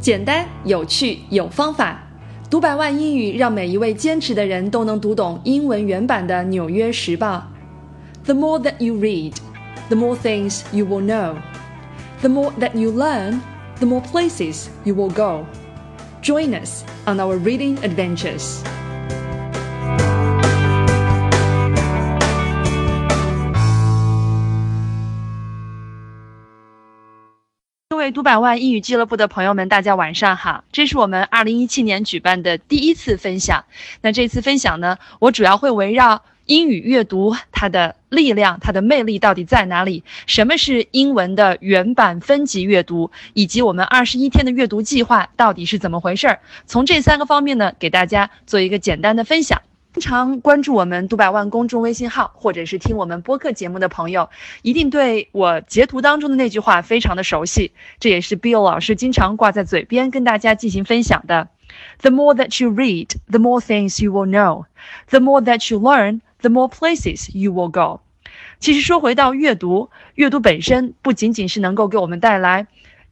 简单、有趣、有方法，读百万英语，让每一位坚持的人都能读懂英文原版的《纽约时报》。The more that you read, the more things you will know. The more that you learn, the more places you will go. Join us on our reading adventures. 各位读百万英语俱乐部的朋友们，大家晚上好！这是我们二零一七年举办的第一次分享。那这次分享呢，我主要会围绕英语阅读它的力量、它的魅力到底在哪里？什么是英文的原版分级阅读？以及我们二十一天的阅读计划到底是怎么回事儿？从这三个方面呢，给大家做一个简单的分享。经常关注我们读百万公众微信号，或者是听我们播客节目的朋友，一定对我截图当中的那句话非常的熟悉。这也是 Bill 老师经常挂在嘴边跟大家进行分享的。The more that you read, the more things you will know. The more that you learn, the more places you will go. 其实说回到阅读，阅读本身不仅仅是能够给我们带来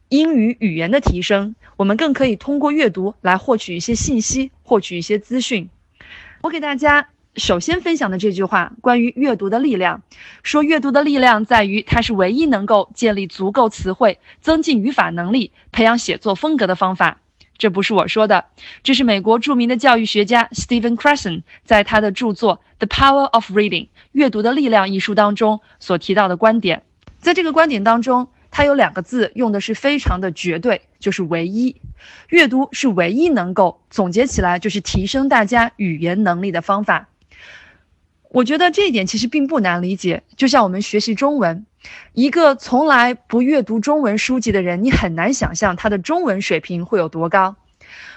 英语语言的提升，我们更可以通过阅读来获取一些信息，获取一些资讯。我给大家首先分享的这句话，关于阅读的力量，说阅读的力量在于它是唯一能够建立足够词汇、增进语法能力、培养写作风格的方法。这不是我说的，这是美国著名的教育学家 Stephen Krasson 在他的著作《The Power of Reading》阅读的力量一书当中所提到的观点。在这个观点当中，它有两个字用的是非常的绝对，就是唯一。阅读是唯一能够总结起来就是提升大家语言能力的方法。我觉得这一点其实并不难理解。就像我们学习中文，一个从来不阅读中文书籍的人，你很难想象他的中文水平会有多高。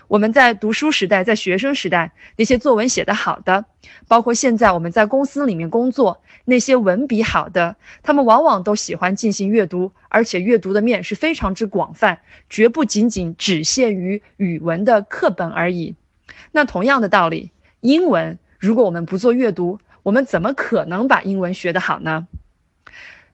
我们在读书时代，在学生时代，那些作文写得好的，包括现在我们在公司里面工作，那些文笔好的，他们往往都喜欢进行阅读，而且阅读的面是非常之广泛，绝不仅仅只限于语文的课本而已。那同样的道理，英文如果我们不做阅读，我们怎么可能把英文学得好呢？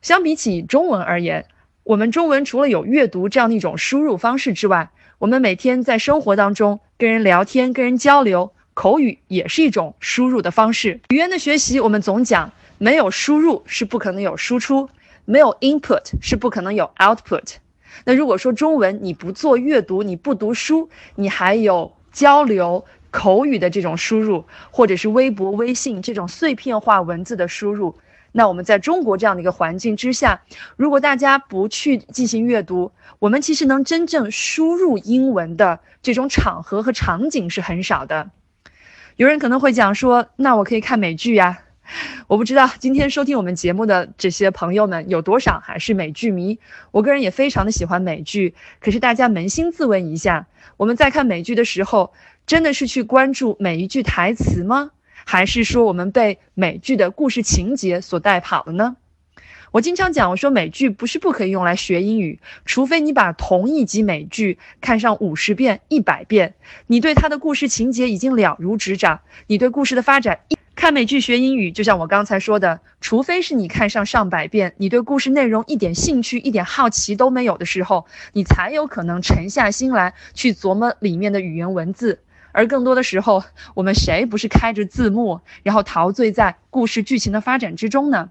相比起中文而言，我们中文除了有阅读这样的一种输入方式之外，我们每天在生活当中跟人聊天、跟人交流，口语也是一种输入的方式。语言的学习，我们总讲没有输入是不可能有输出，没有 input 是不可能有 output。那如果说中文你不做阅读，你不读书，你还有交流。口语的这种输入，或者是微博、微信这种碎片化文字的输入，那我们在中国这样的一个环境之下，如果大家不去进行阅读，我们其实能真正输入英文的这种场合和场景是很少的。有人可能会讲说，那我可以看美剧呀。我不知道今天收听我们节目的这些朋友们有多少还是美剧迷。我个人也非常的喜欢美剧，可是大家扪心自问一下，我们在看美剧的时候。真的是去关注每一句台词吗？还是说我们被美剧的故事情节所带跑了呢？我经常讲，我说美剧不是不可以用来学英语，除非你把同一集美剧看上五十遍、一百遍，你对它的故事情节已经了如指掌，你对故事的发展一看美剧学英语，就像我刚才说的，除非是你看上上百遍，你对故事内容一点兴趣、一点好奇都没有的时候，你才有可能沉下心来去琢磨里面的语言文字。而更多的时候，我们谁不是开着字幕，然后陶醉在故事剧情的发展之中呢？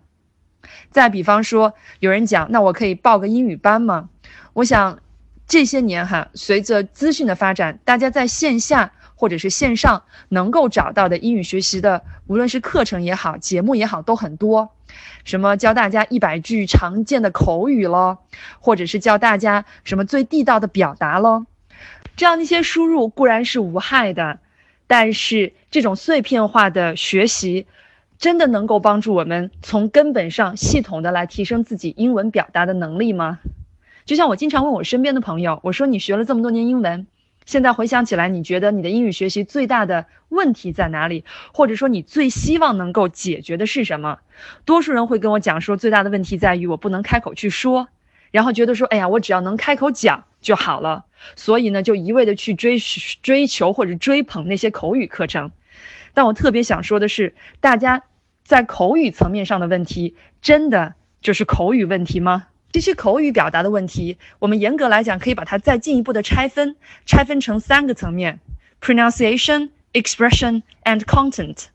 再比方说，有人讲，那我可以报个英语班吗？我想，这些年哈，随着资讯的发展，大家在线下或者是线上能够找到的英语学习的，无论是课程也好，节目也好，都很多。什么教大家一百句常见的口语咯，或者是教大家什么最地道的表达咯。这样的一些输入固然是无害的，但是这种碎片化的学习，真的能够帮助我们从根本上系统的来提升自己英文表达的能力吗？就像我经常问我身边的朋友，我说你学了这么多年英文，现在回想起来，你觉得你的英语学习最大的问题在哪里？或者说你最希望能够解决的是什么？多数人会跟我讲说，最大的问题在于我不能开口去说。然后觉得说，哎呀，我只要能开口讲就好了，所以呢，就一味的去追追求或者追捧那些口语课程。但我特别想说的是，大家在口语层面上的问题，真的就是口语问题吗？这些口语表达的问题，我们严格来讲可以把它再进一步的拆分，拆分成三个层面：pronunciation、expression and content。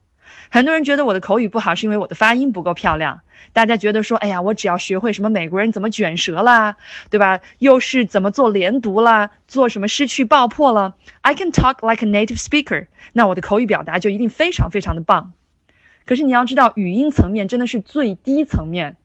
很多人觉得我的口语不好，是因为我的发音不够漂亮。大家觉得说，哎呀，我只要学会什么美国人怎么卷舌啦，对吧？又是怎么做连读啦，做什么失去爆破了？I can talk like a native speaker，那我的口语表达就一定非常非常的棒。可是你要知道，语音层面真的是最低层面。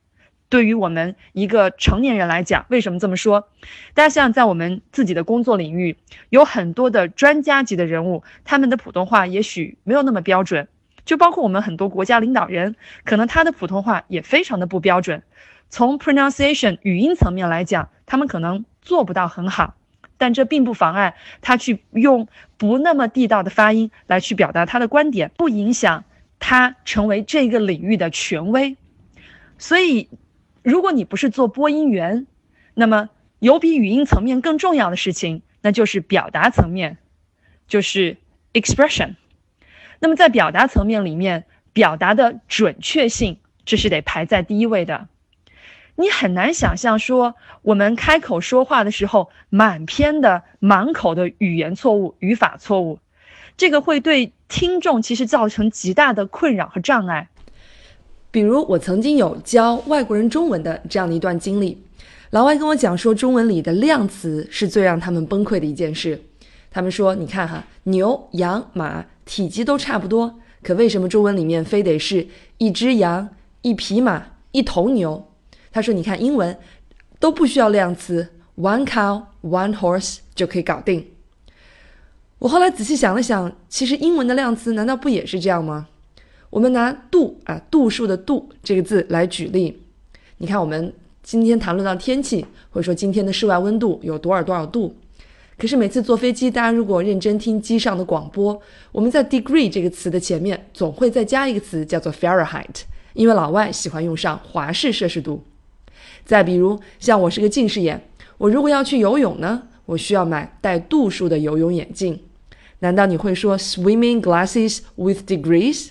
对于我们一个成年人来讲，为什么这么说？大家想想，在我们自己的工作领域，有很多的专家级的人物，他们的普通话也许没有那么标准。就包括我们很多国家领导人，可能他的普通话也非常的不标准。从 pronunciation 语音层面来讲，他们可能做不到很好，但这并不妨碍他去用不那么地道的发音来去表达他的观点，不影响他成为这个领域的权威。所以。如果你不是做播音员，那么有比语音层面更重要的事情，那就是表达层面，就是 expression。那么在表达层面里面，表达的准确性，这是得排在第一位的。你很难想象说，我们开口说话的时候，满篇的满口的语言错误、语法错误，这个会对听众其实造成极大的困扰和障碍。比如我曾经有教外国人中文的这样的一段经历，老外跟我讲说，中文里的量词是最让他们崩溃的一件事。他们说，你看哈，牛、羊、马体积都差不多，可为什么中文里面非得是一只羊、一匹马、一头牛？他说，你看英文都不需要量词，one cow, one horse 就可以搞定。我后来仔细想了想，其实英文的量词难道不也是这样吗？我们拿度啊，度数的度这个字来举例。你看，我们今天谈论到天气，或者说今天的室外温度有多少多少度。可是每次坐飞机，大家如果认真听机上的广播，我们在 degree 这个词的前面总会再加一个词，叫做 Fahrenheit，因为老外喜欢用上华氏摄氏度。再比如，像我是个近视眼，我如果要去游泳呢，我需要买带度数的游泳眼镜。难道你会说 swimming glasses with degrees？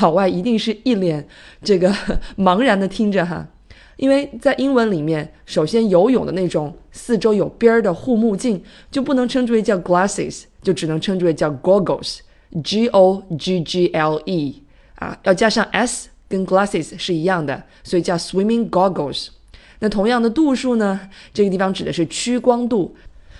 老外一定是一脸这个 茫然的听着哈，因为在英文里面，首先游泳的那种四周有边儿的护目镜就不能称之为叫 glasses，就只能称之为叫 goggles，g o g g l e 啊，要加上 s，跟 glasses 是一样的，所以叫 swimming goggles。那同样的度数呢，这个地方指的是屈光度，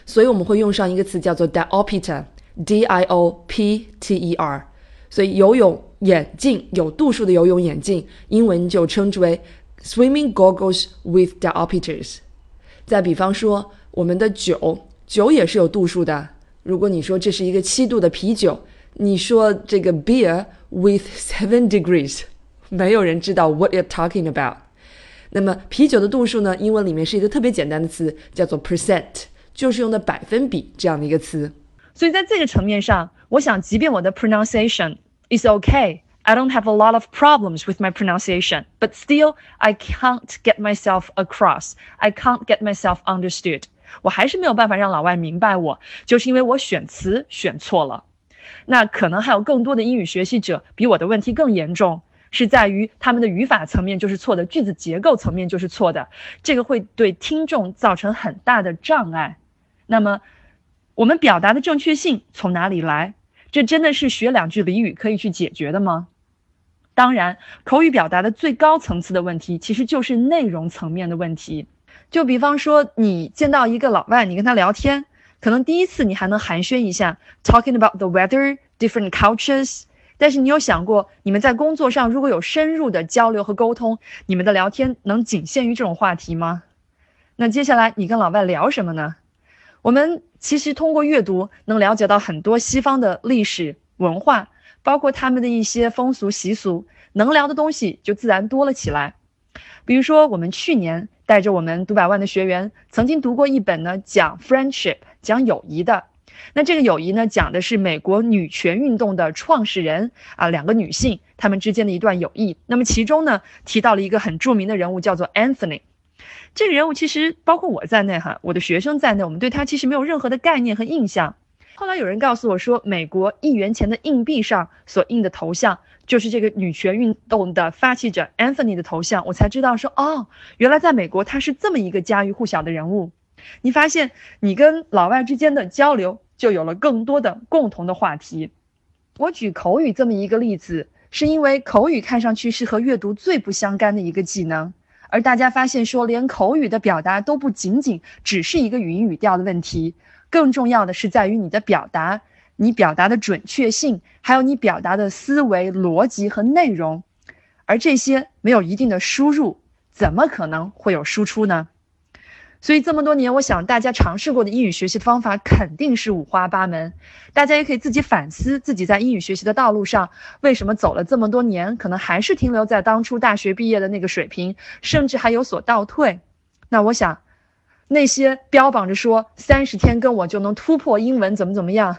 所以我们会用上一个词叫做 diopter，d i o p t e r。所以游泳眼镜有度数的游泳眼镜，英文就称之为 swimming goggles with diopters。再比方说，我们的酒，酒也是有度数的。如果你说这是一个七度的啤酒，你说这个 beer with seven degrees，没有人知道 what you're talking about。那么啤酒的度数呢？英文里面是一个特别简单的词，叫做 percent，就是用的百分比这样的一个词。所以在这个层面上，我想，即便我的 pronunciation is okay, I don't have a lot of problems with my pronunciation, but still I can't get myself across. I can't get myself understood. 我还是没有办法让老外明白我，就是因为我选词选错了。那可能还有更多的英语学习者比我的问题更严重，是在于他们的语法层面就是错的，句子结构层面就是错的，这个会对听众造成很大的障碍。那么。我们表达的正确性从哪里来？这真的是学两句俚语可以去解决的吗？当然，口语表达的最高层次的问题，其实就是内容层面的问题。就比方说，你见到一个老外，你跟他聊天，可能第一次你还能寒暄一下，talking about the weather, different cultures。但是你有想过，你们在工作上如果有深入的交流和沟通，你们的聊天能仅限于这种话题吗？那接下来你跟老外聊什么呢？我们其实通过阅读能了解到很多西方的历史文化，包括他们的一些风俗习俗，能聊的东西就自然多了起来。比如说，我们去年带着我们读百万的学员，曾经读过一本呢讲 friendship 讲友谊的。那这个友谊呢，讲的是美国女权运动的创始人啊两个女性她们之间的一段友谊。那么其中呢提到了一个很著名的人物，叫做 Anthony。这个人物其实包括我在内哈，我的学生在内，我们对他其实没有任何的概念和印象。后来有人告诉我说，美国一元钱的硬币上所印的头像就是这个女权运动的发起者 Anthony 的头像，我才知道说，哦，原来在美国他是这么一个家喻户晓的人物。你发现你跟老外之间的交流就有了更多的共同的话题。我举口语这么一个例子，是因为口语看上去是和阅读最不相干的一个技能，而大家发现说，连口语的表达都不仅仅只是一个语音语调的问题，更重要的是在于你的表达，你表达的准确性，还有你表达的思维逻辑和内容，而这些没有一定的输入，怎么可能会有输出呢？所以这么多年，我想大家尝试过的英语学习方法肯定是五花八门。大家也可以自己反思自己在英语学习的道路上，为什么走了这么多年，可能还是停留在当初大学毕业的那个水平，甚至还有所倒退。那我想，那些标榜着说三十天跟我就能突破英文怎么怎么样，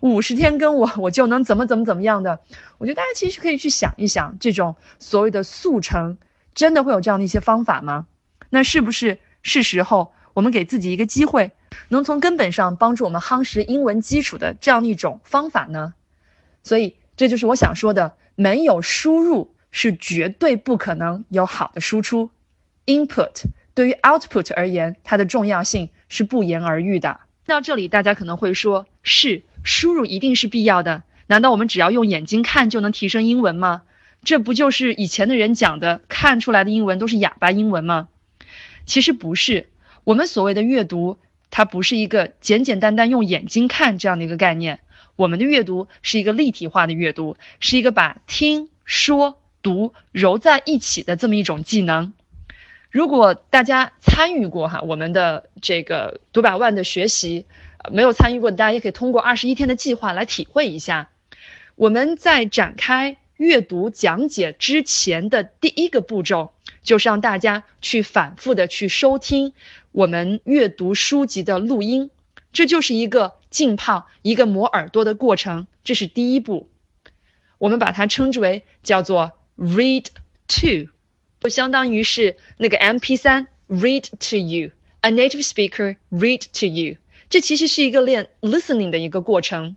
五十天跟我我就能怎么怎么怎么样的，我觉得大家其实可以去想一想，这种所谓的速成，真的会有这样的一些方法吗？那是不是？是时候，我们给自己一个机会，能从根本上帮助我们夯实英文基础的这样的一种方法呢？所以，这就是我想说的：没有输入是绝对不可能有好的输出。Input 对于 Output 而言，它的重要性是不言而喻的。到这里，大家可能会说：是输入一定是必要的？难道我们只要用眼睛看就能提升英文吗？这不就是以前的人讲的，看出来的英文都是哑巴英文吗？其实不是，我们所谓的阅读，它不是一个简简单单用眼睛看这样的一个概念。我们的阅读是一个立体化的阅读，是一个把听说读揉在一起的这么一种技能。如果大家参与过哈我们的这个读百万的学习，没有参与过的大家也可以通过二十一天的计划来体会一下。我们在展开阅读讲解之前的第一个步骤。就是让大家去反复的去收听我们阅读书籍的录音，这就是一个浸泡、一个磨耳朵的过程。这是第一步，我们把它称之为叫做 read to，就相当于是那个 MP3 read to you，a native speaker read to you。这其实是一个练 listening 的一个过程。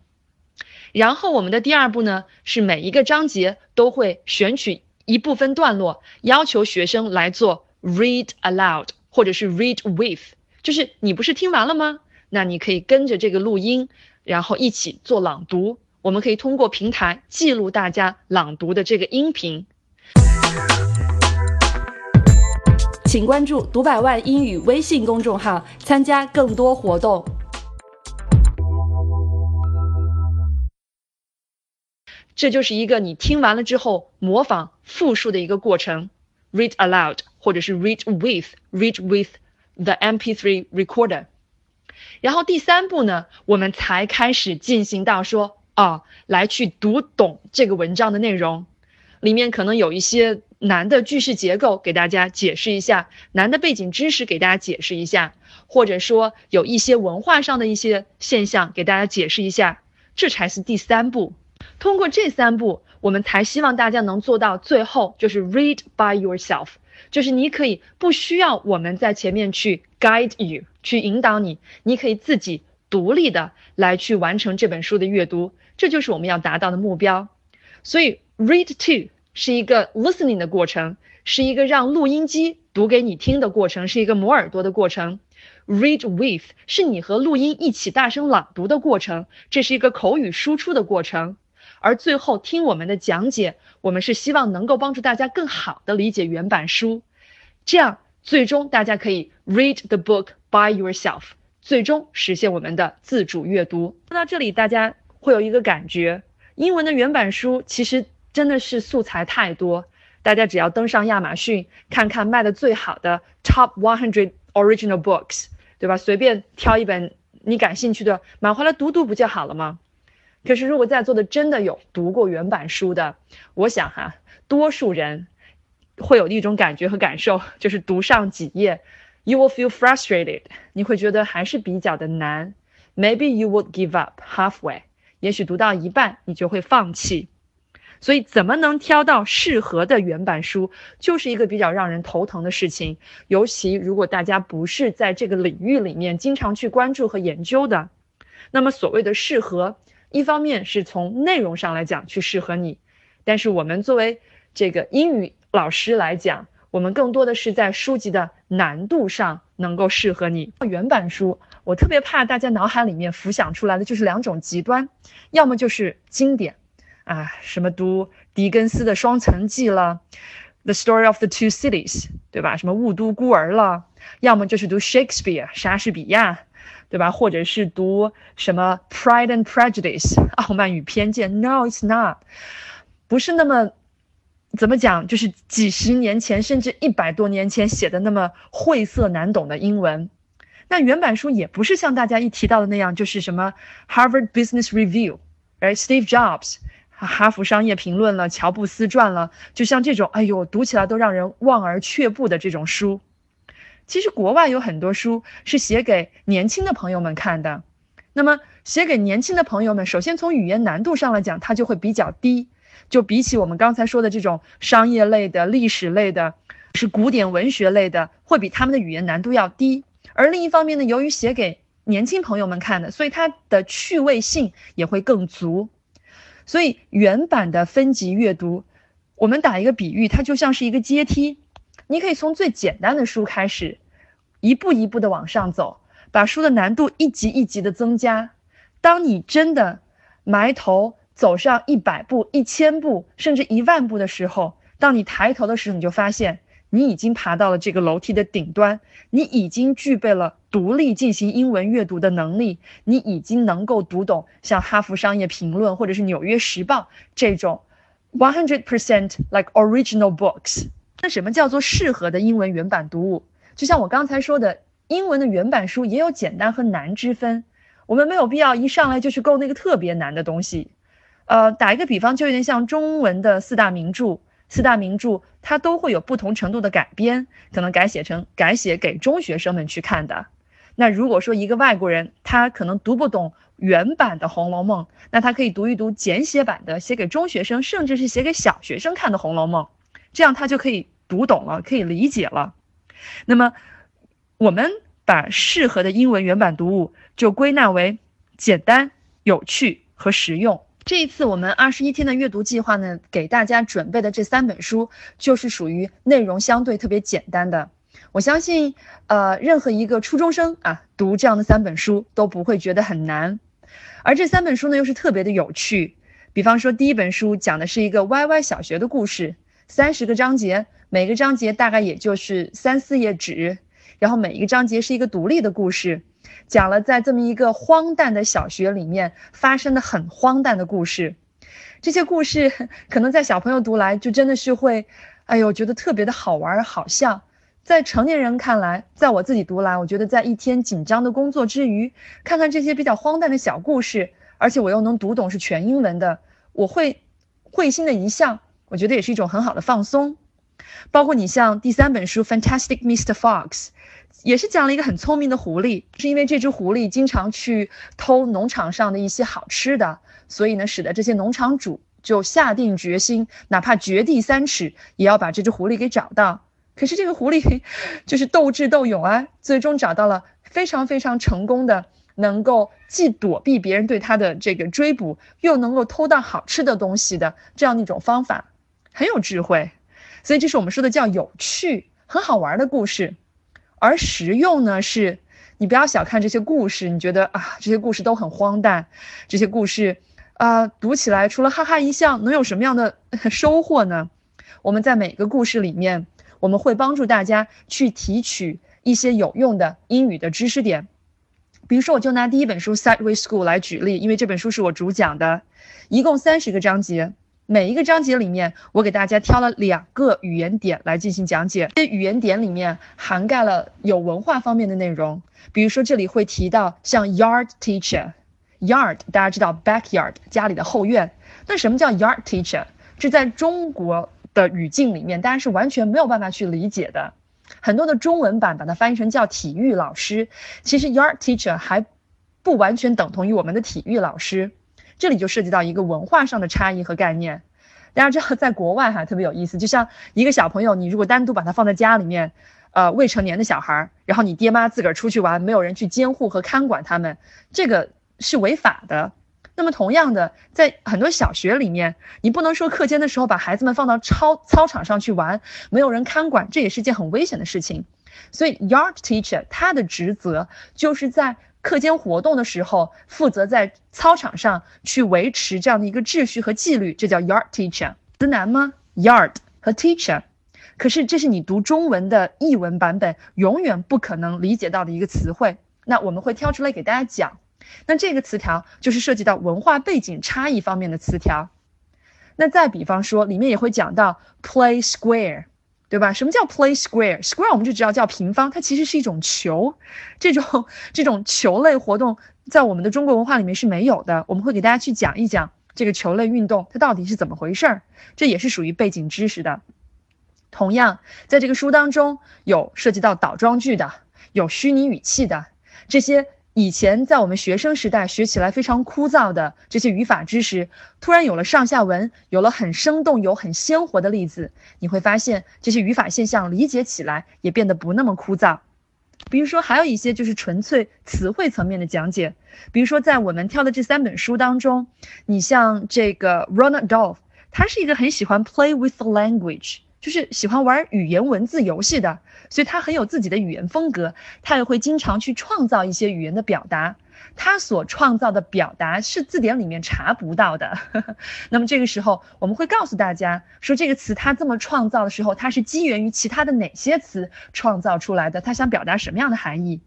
然后我们的第二步呢，是每一个章节都会选取。一部分段落要求学生来做 read aloud，或者是 read with，就是你不是听完了吗？那你可以跟着这个录音，然后一起做朗读。我们可以通过平台记录大家朗读的这个音频。请关注“读百万英语”微信公众号，参加更多活动。这就是一个你听完了之后模仿复述的一个过程，read aloud 或者是 read with，read with the MP3 recorder。然后第三步呢，我们才开始进行到说啊，来去读懂这个文章的内容，里面可能有一些难的句式结构，给大家解释一下；难的背景知识给大家解释一下，或者说有一些文化上的一些现象给大家解释一下，这才是第三步。通过这三步，我们才希望大家能做到最后，就是 read by yourself，就是你可以不需要我们在前面去 guide you，去引导你，你可以自己独立的来去完成这本书的阅读，这就是我们要达到的目标。所以 read to 是一个 listening 的过程，是一个让录音机读给你听的过程，是一个磨耳朵的过程。read with 是你和录音一起大声朗读的过程，这是一个口语输出的过程。而最后听我们的讲解，我们是希望能够帮助大家更好的理解原版书，这样最终大家可以 read the book by yourself，最终实现我们的自主阅读。说到这里，大家会有一个感觉，英文的原版书其实真的是素材太多，大家只要登上亚马逊看看卖的最好的 top one hundred original books，对吧？随便挑一本你感兴趣的买回来读读不就好了吗？可是，如果在座的真的有读过原版书的，我想哈，多数人会有一种感觉和感受，就是读上几页，you will feel frustrated，你会觉得还是比较的难，maybe you would give up halfway，也许读到一半你就会放弃。所以，怎么能挑到适合的原版书，就是一个比较让人头疼的事情。尤其如果大家不是在这个领域里面经常去关注和研究的。那么所谓的适合，一方面是从内容上来讲去适合你，但是我们作为这个英语老师来讲，我们更多的是在书籍的难度上能够适合你。原版书，我特别怕大家脑海里面浮想出来的就是两种极端，要么就是经典，啊，什么读狄更斯的《双城记》了，《The Story of the Two Cities》，对吧？什么《雾都孤儿》了，要么就是读 Shakespeare 莎士比亚。对吧？或者是读什么《Pride and Prejudice》傲慢与偏见？No, it's not，不是那么怎么讲，就是几十年前甚至一百多年前写的那么晦涩难懂的英文。那原版书也不是像大家一提到的那样，就是什么《Harvard Business Review》，而 Steve Jobs 哈佛商业评论了，乔布斯传了，就像这种，哎呦，读起来都让人望而却步的这种书。其实国外有很多书是写给年轻的朋友们看的，那么写给年轻的朋友们，首先从语言难度上来讲，它就会比较低，就比起我们刚才说的这种商业类的、历史类的、是古典文学类的，会比他们的语言难度要低。而另一方面呢，由于写给年轻朋友们看的，所以它的趣味性也会更足。所以原版的分级阅读，我们打一个比喻，它就像是一个阶梯。你可以从最简单的书开始，一步一步的往上走，把书的难度一级一级的增加。当你真的埋头走上一百步、一千步，甚至一万步的时候，当你抬头的时候，你就发现你已经爬到了这个楼梯的顶端，你已经具备了独立进行英文阅读的能力，你已经能够读懂像《哈佛商业评论》或者是《纽约时报》这种 one hundred percent like original books。那什么叫做适合的英文原版读物？就像我刚才说的，英文的原版书也有简单和难之分。我们没有必要一上来就去购那个特别难的东西。呃，打一个比方，就有点像中文的四大名著，四大名著它都会有不同程度的改编，可能改写成改写给中学生们去看的。那如果说一个外国人他可能读不懂原版的《红楼梦》，那他可以读一读简写版的，写给中学生，甚至是写给小学生看的《红楼梦》，这样他就可以。读懂了，可以理解了。那么，我们把适合的英文原版读物就归纳为简单、有趣和实用。这一次我们二十一天的阅读计划呢，给大家准备的这三本书就是属于内容相对特别简单的。我相信，呃，任何一个初中生啊，读这样的三本书都不会觉得很难。而这三本书呢，又是特别的有趣。比方说，第一本书讲的是一个 YY 小学的故事，三十个章节。每个章节大概也就是三四页纸，然后每一个章节是一个独立的故事，讲了在这么一个荒诞的小学里面发生的很荒诞的故事。这些故事 可能在小朋友读来就真的是会，哎呦，觉得特别的好玩好笑。在成年人看来，在我自己读来，我觉得在一天紧张的工作之余，看看这些比较荒诞的小故事，而且我又能读懂是全英文的，我会会心的一笑，我觉得也是一种很好的放松。包括你像第三本书《Fantastic Mr. Fox》，也是讲了一个很聪明的狐狸，是因为这只狐狸经常去偷农场上的一些好吃的，所以呢，使得这些农场主就下定决心，哪怕掘地三尺，也要把这只狐狸给找到。可是这个狐狸就是斗智斗勇啊，最终找到了非常非常成功的，能够既躲避别人对他的这个追捕，又能够偷到好吃的东西的这样的一种方法，很有智慧。所以这是我们说的叫有趣、很好玩的故事，而实用呢，是你不要小看这些故事，你觉得啊，这些故事都很荒诞，这些故事啊，读起来除了哈哈一笑，能有什么样的收获呢？我们在每个故事里面，我们会帮助大家去提取一些有用的英语的知识点。比如说，我就拿第一本书《Sideway School》来举例，因为这本书是我主讲的，一共三十个章节。每一个章节里面，我给大家挑了两个语言点来进行讲解。这语言点里面涵盖了有文化方面的内容，比如说这里会提到像 yard teacher，yard 大家知道 backyard 家里的后院。那什么叫 yard teacher？这在中国的语境里面，大家是完全没有办法去理解的。很多的中文版把它翻译成叫体育老师，其实 yard teacher 还不完全等同于我们的体育老师。这里就涉及到一个文化上的差异和概念。大家知道，在国外哈特别有意思，就像一个小朋友，你如果单独把他放在家里面，呃，未成年的小孩，然后你爹妈自个儿出去玩，没有人去监护和看管他们，这个是违法的。那么同样的，在很多小学里面，你不能说课间的时候把孩子们放到操操场上去玩，没有人看管，这也是件很危险的事情。所以，yard teacher 他的职责就是在课间活动的时候，负责在操场上去维持这样的一个秩序和纪律，这叫 yard teacher。词难吗？yard 和 teacher，可是这是你读中文的译文版本永远不可能理解到的一个词汇。那我们会挑出来给大家讲。那这个词条就是涉及到文化背景差异方面的词条。那再比方说，里面也会讲到 play square，对吧？什么叫 play square？square 我们就知道叫平方，它其实是一种球。这种这种球类活动在我们的中国文化里面是没有的。我们会给大家去讲一讲这个球类运动它到底是怎么回事儿，这也是属于背景知识的。同样，在这个书当中有涉及到倒装句的，有虚拟语气的这些。以前在我们学生时代学起来非常枯燥的这些语法知识，突然有了上下文，有了很生动、有很鲜活的例子，你会发现这些语法现象理解起来也变得不那么枯燥。比如说，还有一些就是纯粹词汇层面的讲解。比如说，在我们挑的这三本书当中，你像这个 Ronald Dolph，他是一个很喜欢 play with the language。就是喜欢玩语言文字游戏的，所以他很有自己的语言风格。他也会经常去创造一些语言的表达。他所创造的表达是字典里面查不到的。那么这个时候，我们会告诉大家说，这个词他这么创造的时候，它是基源于其他的哪些词创造出来的？他想表达什么样的含义？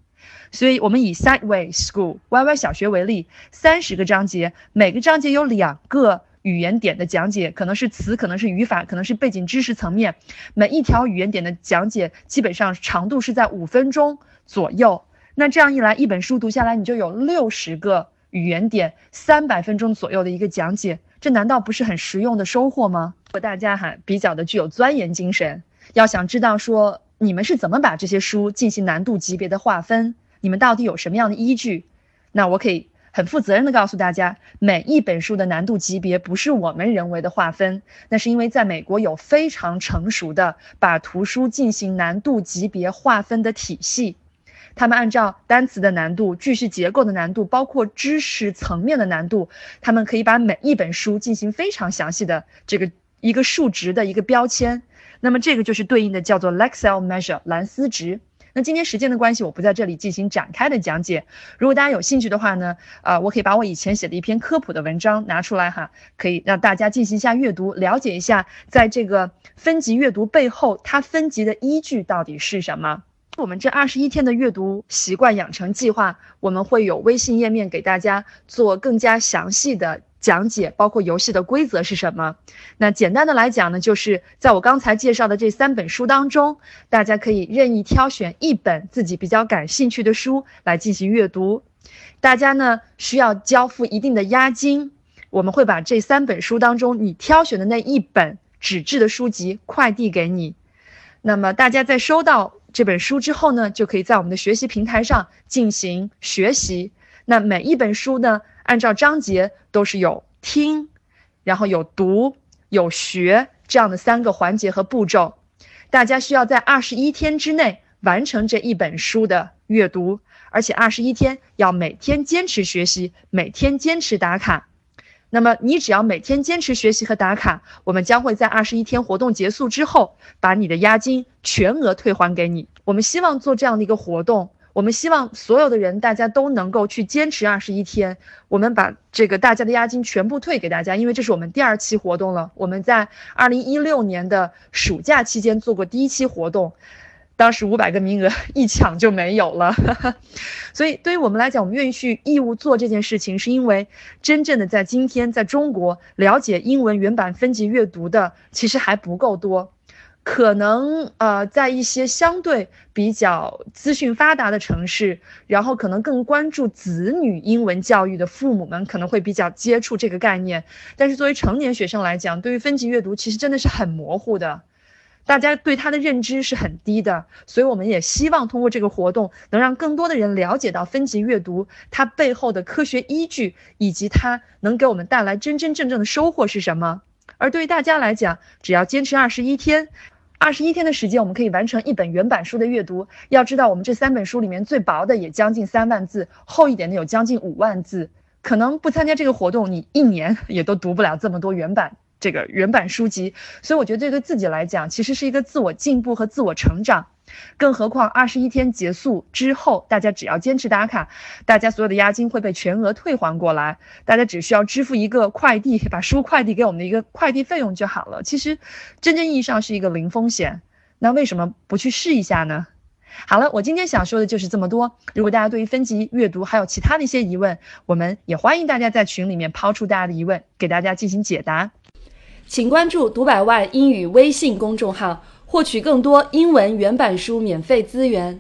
所以我们以 Sideway School Y Y 小学为例，三十个章节，每个章节有两个。语言点的讲解可能是词，可能是语法，可能是背景知识层面。每一条语言点的讲解基本上长度是在五分钟左右。那这样一来，一本书读下来，你就有六十个语言点，三百分钟左右的一个讲解。这难道不是很实用的收获吗？如果大家哈比较的具有钻研精神，要想知道说你们是怎么把这些书进行难度级别的划分，你们到底有什么样的依据？那我可以。很负责任的告诉大家，每一本书的难度级别不是我们人为的划分，那是因为在美国有非常成熟的把图书进行难度级别划分的体系，他们按照单词的难度、句式结构的难度，包括知识层面的难度，他们可以把每一本书进行非常详细的这个一个数值的一个标签，那么这个就是对应的叫做 Lexile measure 蓝思值。那今天时间的关系，我不在这里进行展开的讲解。如果大家有兴趣的话呢，呃，我可以把我以前写的一篇科普的文章拿出来哈，可以让大家进行一下阅读，了解一下在这个分级阅读背后，它分级的依据到底是什么。我们这二十一天的阅读习惯养成计划，我们会有微信页面给大家做更加详细的。讲解包括游戏的规则是什么？那简单的来讲呢，就是在我刚才介绍的这三本书当中，大家可以任意挑选一本自己比较感兴趣的书来进行阅读。大家呢需要交付一定的押金，我们会把这三本书当中你挑选的那一本纸质的书籍快递给你。那么大家在收到这本书之后呢，就可以在我们的学习平台上进行学习。那每一本书呢？按照章节都是有听，然后有读、有学这样的三个环节和步骤，大家需要在二十一天之内完成这一本书的阅读，而且二十一天要每天坚持学习，每天坚持打卡。那么你只要每天坚持学习和打卡，我们将会在二十一天活动结束之后，把你的押金全额退还给你。我们希望做这样的一个活动。我们希望所有的人，大家都能够去坚持二十一天。我们把这个大家的押金全部退给大家，因为这是我们第二期活动了。我们在二零一六年的暑假期间做过第一期活动，当时五百个名额一抢就没有了。所以对于我们来讲，我们愿意去义务做这件事情，是因为真正的在今天在中国了解英文原版分级阅读的其实还不够多。可能呃，在一些相对比较资讯发达的城市，然后可能更关注子女英文教育的父母们可能会比较接触这个概念。但是作为成年学生来讲，对于分级阅读其实真的是很模糊的，大家对它的认知是很低的。所以我们也希望通过这个活动，能让更多的人了解到分级阅读它背后的科学依据，以及它能给我们带来真真正正的收获是什么。而对于大家来讲，只要坚持二十一天。二十一天的时间，我们可以完成一本原版书的阅读。要知道，我们这三本书里面最薄的也将近三万字，厚一点的有将近五万字。可能不参加这个活动，你一年 也都读不了这么多原版这个原版书籍。所以我觉得这对自己来讲，其实是一个自我进步和自我成长。更何况二十一天结束之后，大家只要坚持打卡，大家所有的押金会被全额退还过来。大家只需要支付一个快递，把书快递给我们的一个快递费用就好了。其实，真正意义上是一个零风险。那为什么不去试一下呢？好了，我今天想说的就是这么多。如果大家对于分级阅读还有其他的一些疑问，我们也欢迎大家在群里面抛出大家的疑问，给大家进行解答。请关注“读百万英语”微信公众号。获取更多英文原版书免费资源。